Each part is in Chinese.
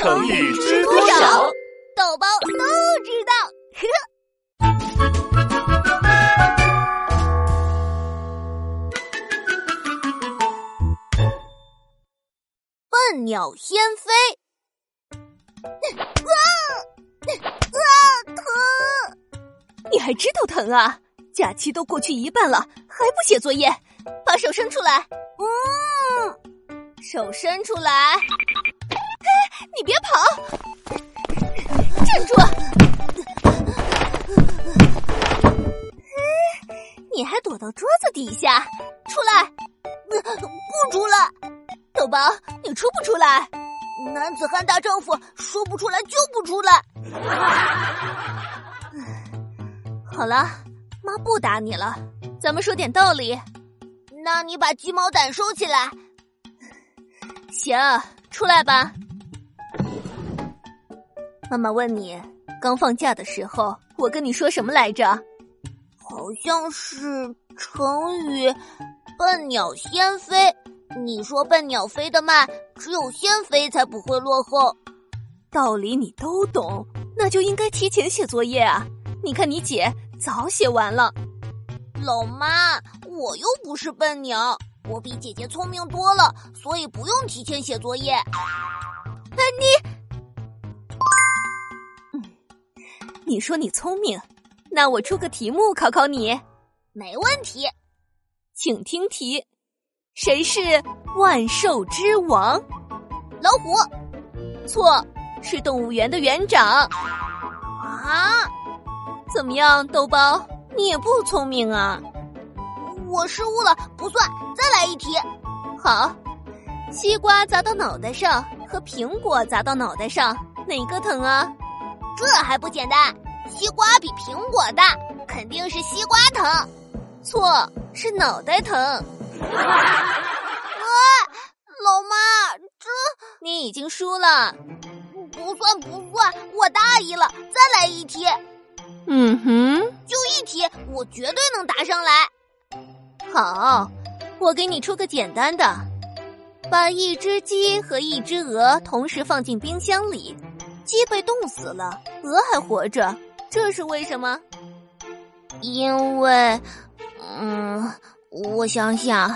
成语知多少？豆包都知道。笨鸟先飞。啊啊！疼！你还知道疼啊？假期都过去一半了，还不写作业？把手伸出来。嗯，手伸出来。哎，你别跑！站住！你还躲到桌子底下？出来！不出来！豆包，你出不出来？男子汉大丈夫，说不出来就不出来。好了，妈不打你了，咱们说点道理。那你把鸡毛掸收起来。行，出来吧。妈妈问你，刚放假的时候，我跟你说什么来着？好像是成语“笨鸟先飞”。你说笨鸟飞得慢，只有先飞才不会落后。道理你都懂，那就应该提前写作业啊！你看你姐早写完了。老妈，我又不是笨鸟，我比姐姐聪明多了，所以不用提前写作业。哎，你，你说你聪明，那我出个题目考考你。没问题，请听题。谁是万兽之王？老虎。错，是动物园的园长。啊？怎么样，豆包？你也不聪明啊！我失误了，不算，再来一题。好，西瓜砸到脑袋上和苹果砸到脑袋上，哪个疼啊？这还不简单？西瓜比苹果大，肯定是西瓜疼。错，是脑袋疼。啊，老妈，这你已经输了，不算不算，我大意了，再来一题。嗯哼，就一题，我绝对能答上来。好，我给你出个简单的，把一只鸡和一只鹅同时放进冰箱里，鸡被冻死了，鹅还活着，这是为什么？因为，嗯。我想想，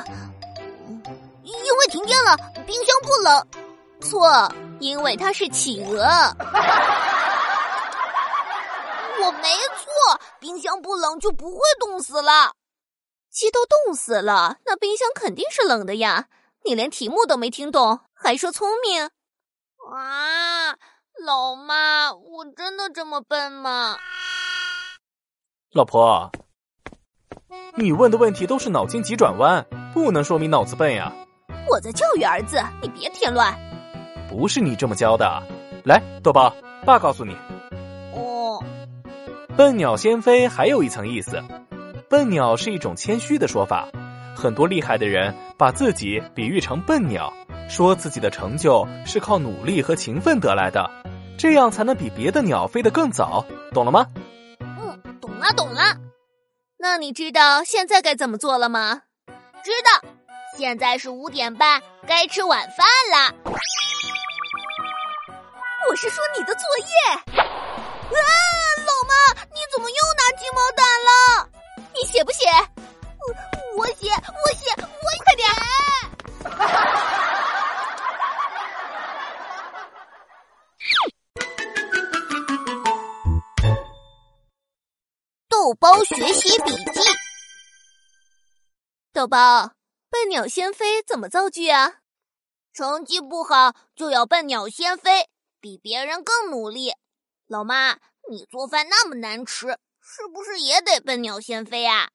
因为停电了，冰箱不冷。错，因为它是企鹅。我没错，冰箱不冷就不会冻死了。鸡都冻死了，那冰箱肯定是冷的呀。你连题目都没听懂，还说聪明？啊，老妈，我真的这么笨吗？老婆。你问的问题都是脑筋急转弯，不能说明脑子笨呀。我在教育儿子，你别添乱。不是你这么教的。来，豆包，爸告诉你。哦，笨鸟先飞还有一层意思。笨鸟是一种谦虚的说法，很多厉害的人把自己比喻成笨鸟，说自己的成就是靠努力和勤奋得来的，这样才能比别的鸟飞得更早，懂了吗？嗯，懂了，懂了。那你知道现在该怎么做了吗？知道，现在是五点半，该吃晚饭了。我是说你的作业。豆包学习笔记。豆包，笨鸟先飞怎么造句啊？成绩不好就要笨鸟先飞，比别人更努力。老妈，你做饭那么难吃，是不是也得笨鸟先飞啊？